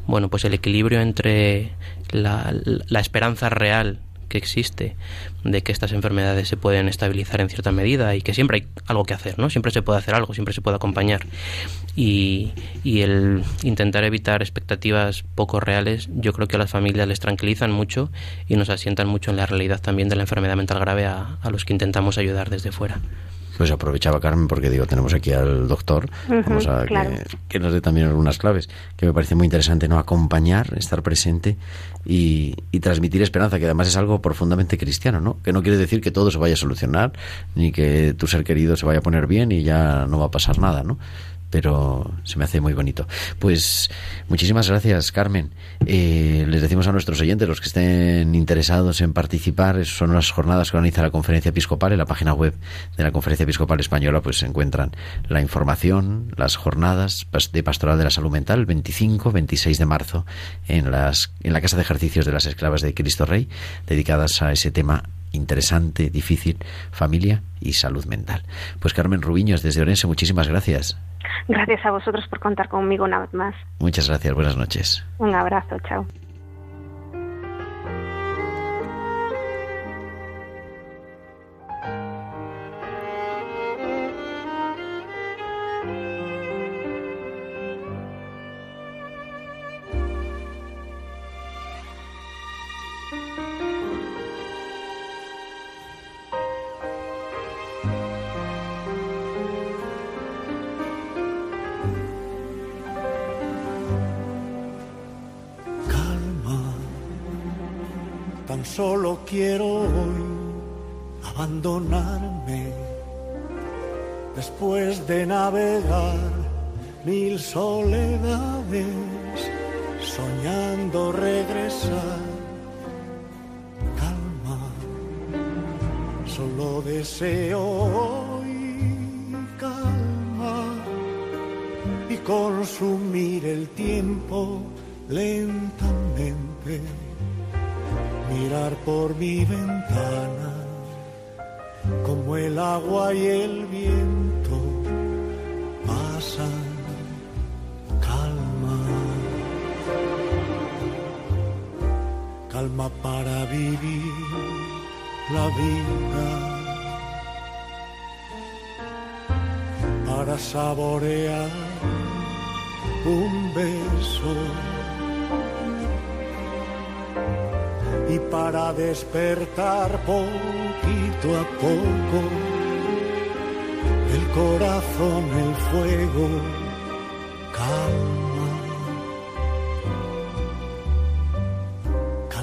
Bueno, pues el equilibrio entre la, la esperanza real existe de que estas enfermedades se pueden estabilizar en cierta medida y que siempre hay algo que hacer, ¿no? Siempre se puede hacer algo, siempre se puede acompañar. Y, y el intentar evitar expectativas poco reales, yo creo que a las familias les tranquilizan mucho y nos asientan mucho en la realidad también de la enfermedad mental grave a, a los que intentamos ayudar desde fuera. Pues aprovechaba Carmen porque digo, tenemos aquí al doctor, vamos a que, nos dé también algunas claves, que me parece muy interesante, ¿no? Acompañar, estar presente y, y, transmitir esperanza, que además es algo profundamente cristiano, ¿no? Que no quiere decir que todo se vaya a solucionar, ni que tu ser querido se vaya a poner bien y ya no va a pasar nada, ¿no? Pero se me hace muy bonito. Pues muchísimas gracias, Carmen. Eh, les decimos a nuestros oyentes, los que estén interesados en participar, son unas jornadas que organiza la Conferencia Episcopal. En la página web de la Conferencia Episcopal Española pues se encuentran la información, las jornadas de Pastoral de la Salud Mental, el 25, 26 de marzo, en, las, en la Casa de Ejercicios de las Esclavas de Cristo Rey, dedicadas a ese tema interesante, difícil, familia y salud mental. Pues Carmen Rubiños, desde Orense, muchísimas gracias. Gracias a vosotros por contar conmigo una vez más. Muchas gracias, buenas noches. Un abrazo, chao.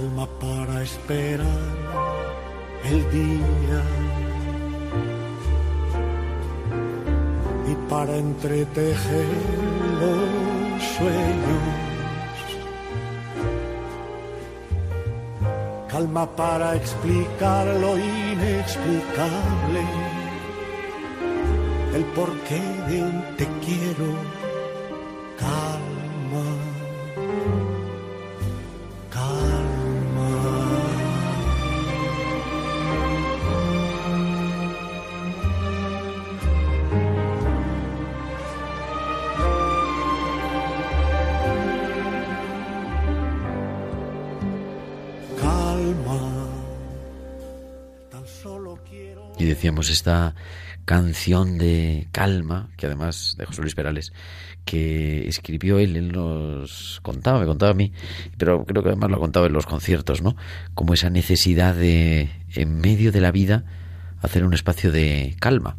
Calma para esperar el día y para entretejer los sueños. Calma para explicar lo inexplicable, el porqué de un te quiero. Esta canción de calma, que además de José Luis Perales, que escribió él, él nos contaba, me contaba a mí, pero creo que además lo ha contado en los conciertos, ¿no? Como esa necesidad de, en medio de la vida, hacer un espacio de calma.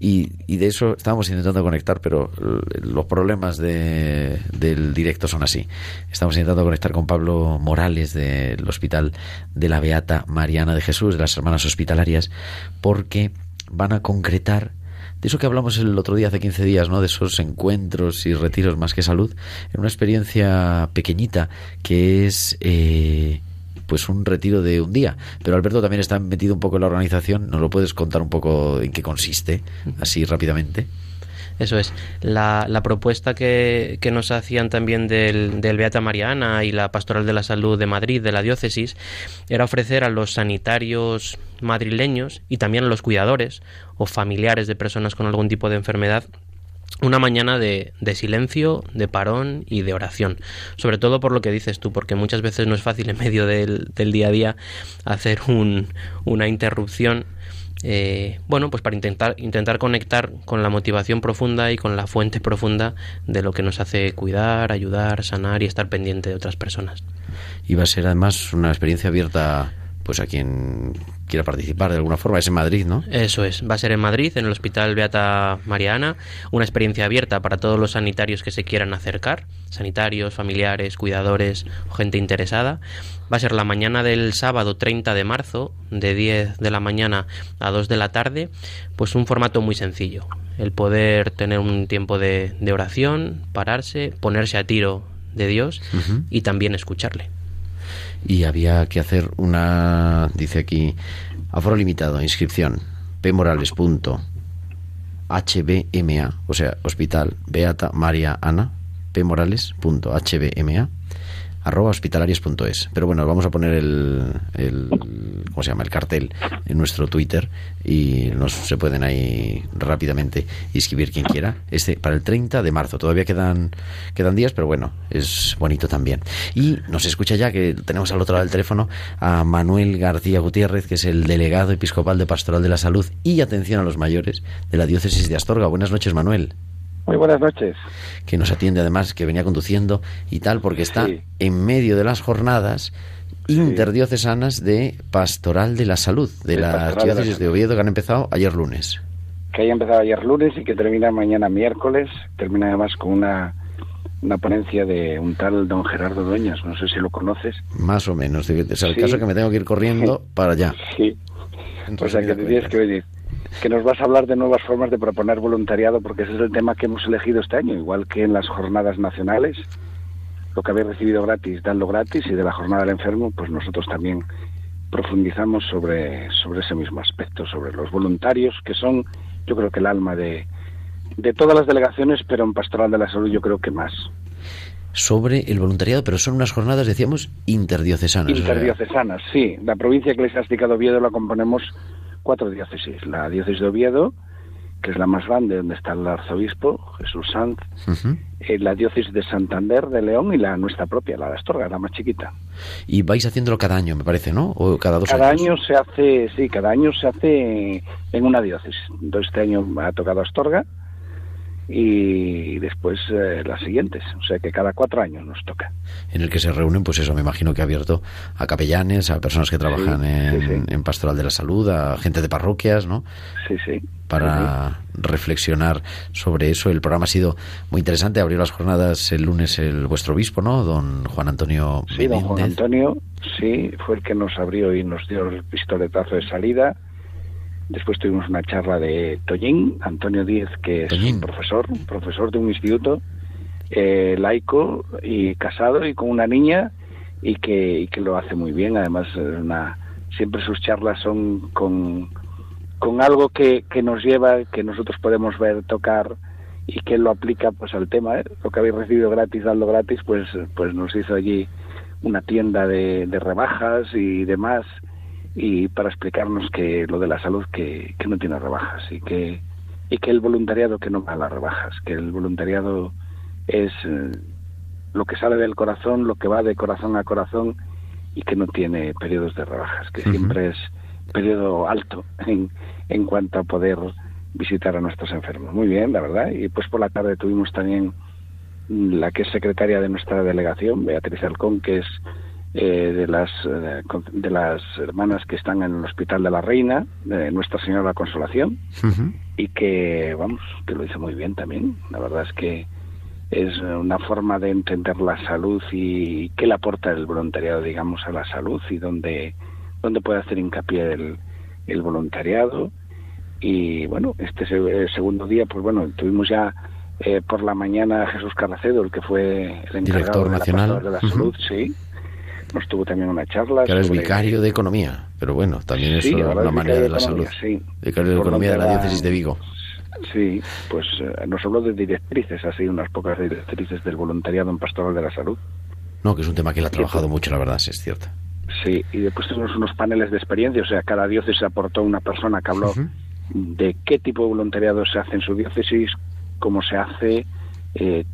Y, y de eso estábamos intentando conectar, pero l- los problemas de- del directo son así. Estamos intentando conectar con Pablo Morales del Hospital de la Beata Mariana de Jesús, de las Hermanas Hospitalarias, porque van a concretar de eso que hablamos el otro día, hace 15 días, ¿no? De esos encuentros y retiros más que salud, en una experiencia pequeñita que es eh, pues un retiro de un día. Pero Alberto también está metido un poco en la organización. ¿Nos lo puedes contar un poco en qué consiste, así rápidamente? Eso es. La, la propuesta que, que nos hacían también del, del Beata Mariana y la Pastoral de la Salud de Madrid, de la diócesis, era ofrecer a los sanitarios madrileños y también a los cuidadores o familiares de personas con algún tipo de enfermedad una mañana de, de silencio, de parón y de oración. Sobre todo por lo que dices tú, porque muchas veces no es fácil en medio del, del día a día hacer un, una interrupción eh, bueno, pues para intentar, intentar conectar con la motivación profunda y con la fuente profunda de lo que nos hace cuidar, ayudar, sanar y estar pendiente de otras personas. Y va a ser además una experiencia abierta pues a quien quiera participar de alguna forma. Es en Madrid, ¿no? Eso es, va a ser en Madrid, en el Hospital Beata Mariana, una experiencia abierta para todos los sanitarios que se quieran acercar, sanitarios, familiares, cuidadores gente interesada. Va a ser la mañana del sábado 30 de marzo, de 10 de la mañana a 2 de la tarde, pues un formato muy sencillo. El poder tener un tiempo de, de oración, pararse, ponerse a tiro de Dios y también escucharle. y había que hacer una, dice aquí, aforo limitado, inscripción, pmorales.hbma, o sea, Hospital Beata María Ana, pmorales.hbma, arroba hospitalarias.es. Pero bueno, vamos a poner el, el, ¿cómo se llama? El cartel en nuestro Twitter y nos se pueden ahí rápidamente inscribir quien quiera. Este para el 30 de marzo. Todavía quedan quedan días, pero bueno, es bonito también. Y nos escucha ya que tenemos al otro lado del teléfono a Manuel García Gutiérrez, que es el delegado episcopal de Pastoral de la Salud y atención a los mayores de la diócesis de Astorga. Buenas noches, Manuel Muy buenas noches. que nos atiende además, que venía conduciendo y tal, porque está Sí. en medio de las jornadas interdiocesanas de Pastoral de la Salud, de De la de. Oviedo, que han empezado ayer lunes. Que haya empezado ayer lunes y que termina mañana miércoles. Termina además con una, una ponencia de un tal don Gerardo Dueñas. No sé si lo conoces. Más o menos. Es el Sí. caso que me tengo que ir corriendo para allá. Sí. O sea que te tienes que venir. Que nos vas a hablar de nuevas formas de proponer voluntariado, porque ese es el tema que hemos elegido este año, igual que en las jornadas nacionales. Lo que habéis recibido gratis, danlo gratis, y de la jornada del enfermo, pues nosotros también profundizamos sobre, sobre ese mismo aspecto, sobre los voluntarios, que son, yo creo que el alma de, de todas las delegaciones, pero en Pastoral de la Salud yo creo que más. Sobre el voluntariado, pero son unas jornadas, decíamos, interdiocesanas. Interdiocesanas, sí. La provincia eclesiástica de Oviedo la componemos cuatro diócesis. La diócesis de Oviedo, que es la más grande, donde está el arzobispo, Jesús Sanz, eh, la diócesis de Santander, de León y la nuestra propia, la de Astorga, la más chiquita. Y vais haciéndolo cada año, me parece, ¿no? O cada dos cada años. año se hace, sí, cada año se hace en una diócesis. Entonces este año ha tocado Astorga y después eh, las siguientes. O sea que cada cuatro años nos toca. En el que se reúnen, pues eso, me imagino que abierto a capellanes, a personas que trabajan Sí, en, sí, sí. en pastoral de la salud, a gente de parroquias, ¿no? Sí, sí. Para reflexionar sobre eso. El programa ha sido muy interesante. Abrió las jornadas el lunes el vuestro obispo, ¿no? Don Juan Antonio Sí, don Juan. Antonio, sí, fue el que nos abrió y nos dio el pistoletazo de salida. Después tuvimos una charla de Toñín, Antonio Díez, que es profesor, profesor de un instituto eh, laico y casado y con una niña y que, y que lo hace muy bien. Además, una, siempre sus charlas son con, con algo que, que nos lleva, que nosotros podemos ver, tocar y que lo aplica pues al tema. ¿eh? Lo que habéis recibido gratis, dando gratis, pues, pues nos hizo allí una tienda de, de rebajas y demás y para explicarnos que lo de la salud que, que no tiene rebajas y que y que el voluntariado que no va a las rebajas que el voluntariado es eh, lo que sale del corazón lo que va de corazón a corazón y que no tiene periodos de rebajas que siempre es periodo alto en, en cuanto a poder visitar a nuestros enfermos. Muy bien la verdad. Y pues por la tarde tuvimos también la que es secretaria de nuestra delegación Beatriz Alcón que es eh, de las eh, de las hermanas que están en el Hospital de la Reina, de Nuestra Señora de la Consolación, y que, vamos, que lo hizo muy bien también. La verdad es que es una forma de entender la salud y qué le aporta el voluntariado, digamos, a la salud y dónde, dónde puede hacer hincapié el, el voluntariado. Y bueno, este eh, segundo día, pues bueno, tuvimos ya eh, por la mañana a Jesús Carracedo, el que fue el encargado Director de la nacional. De la. Salud, sí. Nos tuvo también una charla. Que ahora es sobre- vicario de economía, pero bueno, también es Sí, es una manera de de la salud. sí. Vicario de Por economía de la diócesis de Vigo. Sí, pues eh, nos habló de directrices, así unas pocas directrices del voluntariado en Pastoral de la Salud. No, que es un tema que él ha trabajado mucho, la verdad, sí es cierto. Sí, y después tuvimos unos paneles de experiencia, o sea, cada diócesis aportó una persona que habló de qué tipo de voluntariado se hace en su diócesis, cómo se hace, eh,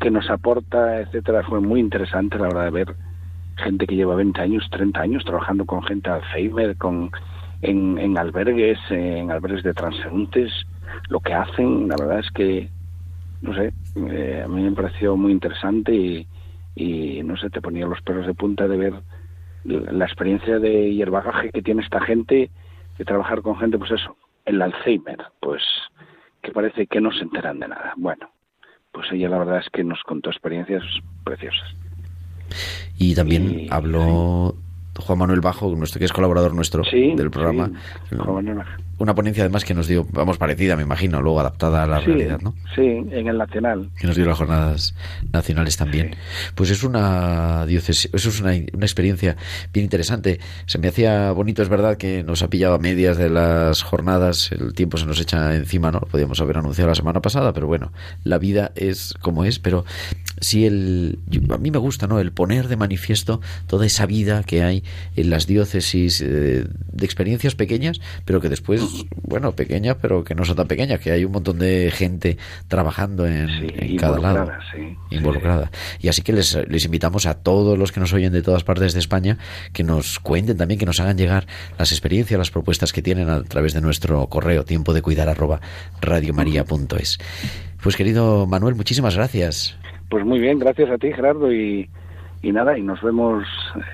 qué nos aporta, etcétera. Fue muy interesante, la verdad, de ver gente que lleva 20 años, 30 años trabajando con gente Alzheimer, con, en, albergues, en albergues de transeúntes, lo que hacen, la verdad es que, no sé, eh, a mí me pareció muy interesante y, no sé, te ponía los pelos de punta de ver la experiencia de, y el que tiene esta gente de trabajar con gente, pues eso, el Alzheimer, pues que parece que no se enteran de nada. Bueno, pues ella la verdad es que nos contó experiencias preciosas. Y también habló Juan Manuel Bajo, nuestro que es colaborador nuestro Sí, del programa. sí, Juan Manuel. Una ponencia además que nos dio, vamos, parecida, me imagino, luego adaptada a la Sí, realidad, ¿no? Sí, en el Nacional. que nos dio las jornadas nacionales también. Pues es una diócesis, eso es una, una experiencia bien interesante. Se me hacía bonito, es verdad que nos ha pillado a medias de las jornadas, el tiempo se nos echa encima, ¿no? Lo podíamos haber anunciado la semana pasada, pero bueno, la vida es como es, pero sí el a mí me gusta, ¿no? El poner de manifiesto toda esa vida que hay en las diócesis eh, de experiencias pequeñas, pero que después, bueno, pequeñas, pero que no son tan pequeñas, que hay un montón de gente trabajando en, en cada lado involucrada, sí, involucrada. Y así que les, les invitamos a todos los que nos oyen de todas partes de España que nos cuenten también, que nos hagan llegar las experiencias, las propuestas que tienen a través de nuestro correo tiempo de cuidar arroba radiomaria.es. Pues querido Manuel, muchísimas gracias. Pues muy bien, gracias a ti, Gerardo, y, y nada, y nos vemos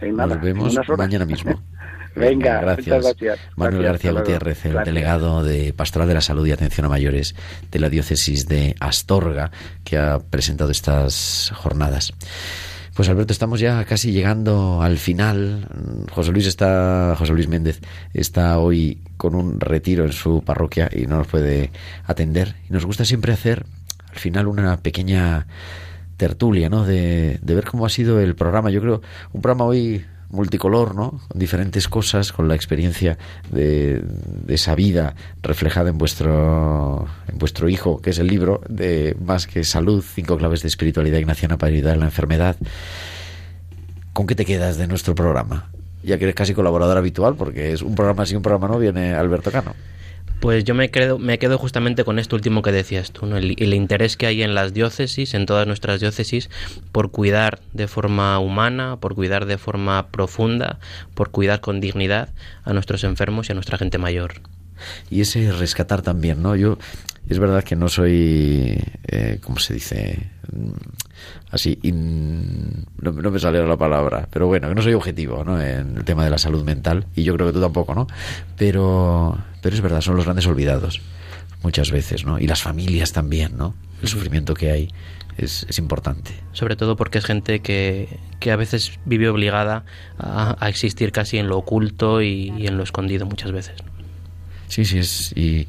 en nada. Nos vemos en mañana mismo. Venga, gracias. muchas gracias. Manuel Gracias, García. Gutiérrez, el Gracias. delegado de Pastoral de la Salud y Atención a Mayores de la diócesis de Astorga, que ha presentado estas jornadas. Pues Alberto, estamos ya casi llegando al final. José Luis está, José Luis Méndez está hoy con un retiro en su parroquia y no nos puede atender. Y nos gusta siempre hacer al final una pequeña tertulia, ¿no? De, de ver cómo ha sido el programa. Yo creo un programa hoy multicolor, ¿no? Con diferentes cosas, con la experiencia de, esa vida reflejada en vuestro en vuestro hijo, que es el libro de Más que salud, cinco claves de espiritualidad ignaciana para ayudar en la enfermedad. ¿Con qué te quedas de nuestro programa? Ya que eres casi colaborador habitual, porque es un programa así, un programa no, viene Alberto Cano. Pues yo me quedo, me quedo justamente con esto último que decías tú, ¿no? el, interés que hay en las diócesis, en todas nuestras diócesis, por cuidar de forma humana, por cuidar de forma profunda, por cuidar con dignidad a nuestros enfermos y a nuestra gente mayor. Y ese rescatar también, ¿no? Yo es verdad que no soy, eh, ¿cómo se dice? Mm, así, no, me salió la palabra, pero bueno, que no soy objetivo ¿no? en el tema de la salud mental, y yo creo que tú tampoco, ¿no? Pero, pero es verdad, son los grandes olvidados muchas veces, ¿no? Y las familias también, ¿no? El sufrimiento que hay es, es, importante. Sobre todo porque es gente que, que a veces vive obligada a, a, existir casi en lo oculto y, y en lo escondido muchas veces. ¿no? Sí, sí, es. Y,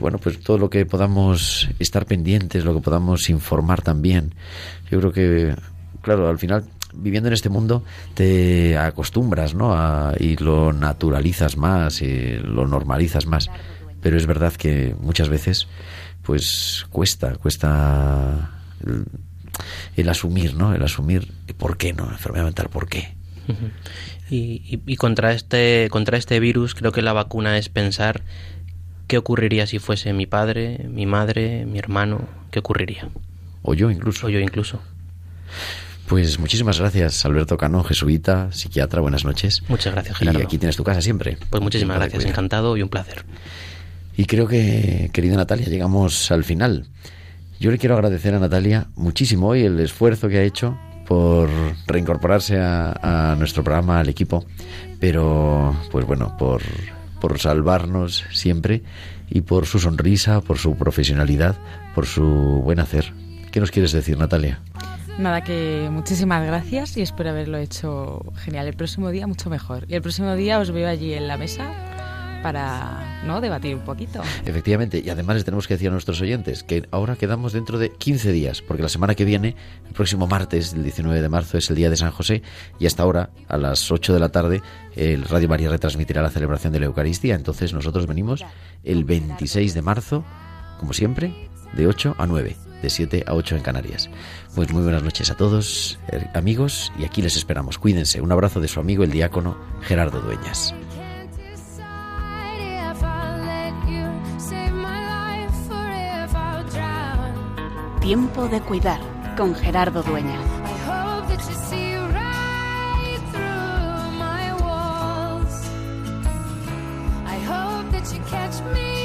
bueno, pues todo lo que podamos estar pendientes, lo que podamos informar también. Yo creo que, claro, al final, viviendo en este mundo, te acostumbras, ¿no? A, y lo naturalizas más, y lo normalizas más. Pero es verdad que muchas veces, pues cuesta, cuesta el, el asumir, ¿no? El asumir por qué, ¿no? Enfermedad mental, ¿por qué? Y, y, contra este contra este virus creo que la vacuna es pensar qué ocurriría si fuese mi padre, mi madre, mi hermano, qué ocurriría. O yo incluso. O yo incluso. Pues muchísimas gracias, Alberto Cano, jesuita, psiquiatra, buenas noches. Muchas gracias, Gerardo. Y aquí tienes tu casa siempre. Pues muchísimas gracias, encantado y un placer. Y creo que, querida Natalia, llegamos al final. Yo le quiero agradecer a Natalia muchísimo hoy el esfuerzo que ha hecho por reincorporarse a, a, nuestro programa, al equipo, pero pues bueno, por, por salvarnos siempre y por su sonrisa, por su profesionalidad, por su buen hacer. ¿Qué nos quieres decir, Natalia? Nada, que muchísimas gracias y espero haberlo hecho genial. El próximo día mucho mejor. Y el próximo día os veo allí en la mesa para ¿no? debatir un poquito. Efectivamente, y además les tenemos que decir a nuestros oyentes que ahora quedamos dentro de 15 días, porque la semana que viene, el próximo martes, el 19 de marzo, es el día de San José, y hasta ahora, a las 8 de la tarde, el Radio María retransmitirá la celebración de la Eucaristía. Entonces nosotros venimos el 26 de marzo, como siempre, de 8 a 9, de 7 a 8 en Canarias. Pues muy buenas noches a todos, eh, amigos, y aquí les esperamos. Cuídense. Un abrazo de su amigo el diácono Gerardo Dueñas. Tiempo de cuidar con Gerardo Dueñas. catch me